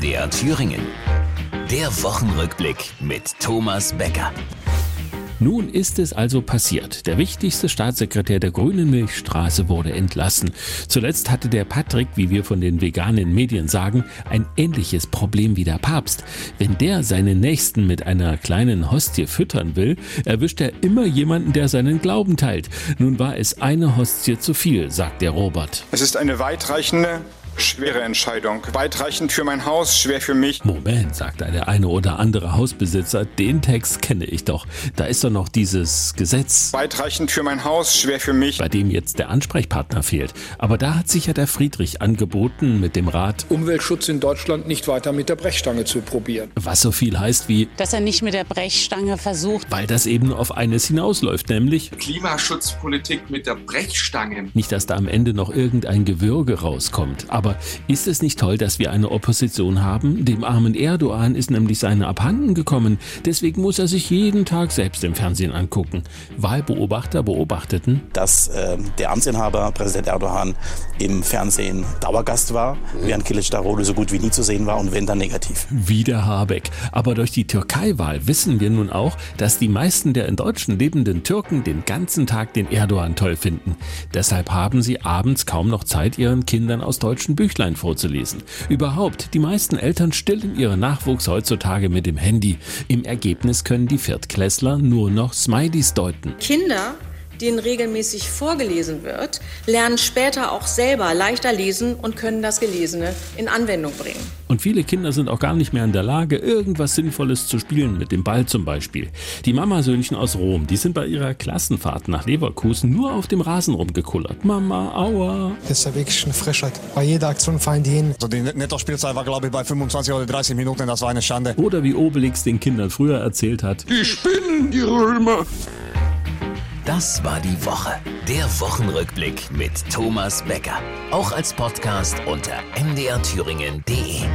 MDR Thüringen. Der Wochenrückblick mit Thomas Becker. Nun ist es also passiert. Der wichtigste Staatssekretär der Grünen Milchstraße wurde entlassen. Zuletzt hatte der Patrick, wie wir von den veganen Medien sagen, ein ähnliches Problem wie der Papst. Wenn der seinen Nächsten mit einer kleinen Hostie füttern will, erwischt er immer jemanden, der seinen Glauben teilt. Nun war es eine Hostie zu viel, sagt der Robert. Es ist eine weitreichende schwere Entscheidung. Weitreichend für mein Haus, schwer für mich. Moment, sagt der eine oder andere Hausbesitzer, den Text kenne ich doch. Da ist doch noch dieses Gesetz. Weitreichend für mein Haus, schwer für mich. Bei dem jetzt der Ansprechpartner fehlt. Aber da hat sich ja der Friedrich angeboten mit dem Rat. Umweltschutz in Deutschland nicht weiter mit der Brechstange zu probieren. Was so viel heißt wie. Dass er nicht mit der Brechstange versucht. Weil das eben auf eines hinausläuft, nämlich. Klimaschutzpolitik mit der Brechstange. Nicht, dass da am Ende noch irgendein Gewürge rauskommt. Aber aber ist es nicht toll, dass wir eine Opposition haben? Dem armen Erdogan ist nämlich seine abhanden gekommen. Deswegen muss er sich jeden Tag selbst im Fernsehen angucken. Wahlbeobachter beobachteten, dass äh, der Amtsinhaber, Präsident Erdogan, im Fernsehen Dauergast war, während Kılıçdaroğlu so gut wie nie zu sehen war und wenn dann negativ. Wieder Habeck. Aber durch die Türkei-Wahl wissen wir nun auch, dass die meisten der in Deutschland lebenden Türken den ganzen Tag den Erdogan toll finden. Deshalb haben sie abends kaum noch Zeit, ihren Kindern aus deutschen Büchlein vorzulesen. Überhaupt, die meisten Eltern stillen ihren Nachwuchs heutzutage mit dem Handy. Im Ergebnis können die Viertklässler nur noch Smileys deuten. Kinder denen regelmäßig vorgelesen wird, lernen später auch selber leichter lesen und können das Gelesene in Anwendung bringen. Und viele Kinder sind auch gar nicht mehr in der Lage, irgendwas Sinnvolles zu spielen, mit dem Ball zum Beispiel. Die Mamasöhnchen aus Rom, die sind bei ihrer Klassenfahrt nach Leverkusen nur auf dem Rasen rumgekullert. Mama, aua. Das ist ja wirklich eine Frechheit. Bei jeder Aktion fallen die hin. Also die Netto-Spielzeit war, glaube ich, bei 25 oder 30 Minuten. Das war eine Schande. Oder wie Obelix den Kindern früher erzählt hat. Die spinnen, die Römer. Das war die Woche. Der Wochenrückblick mit Thomas Becker. Auch als Podcast unter mdrthüringen.de.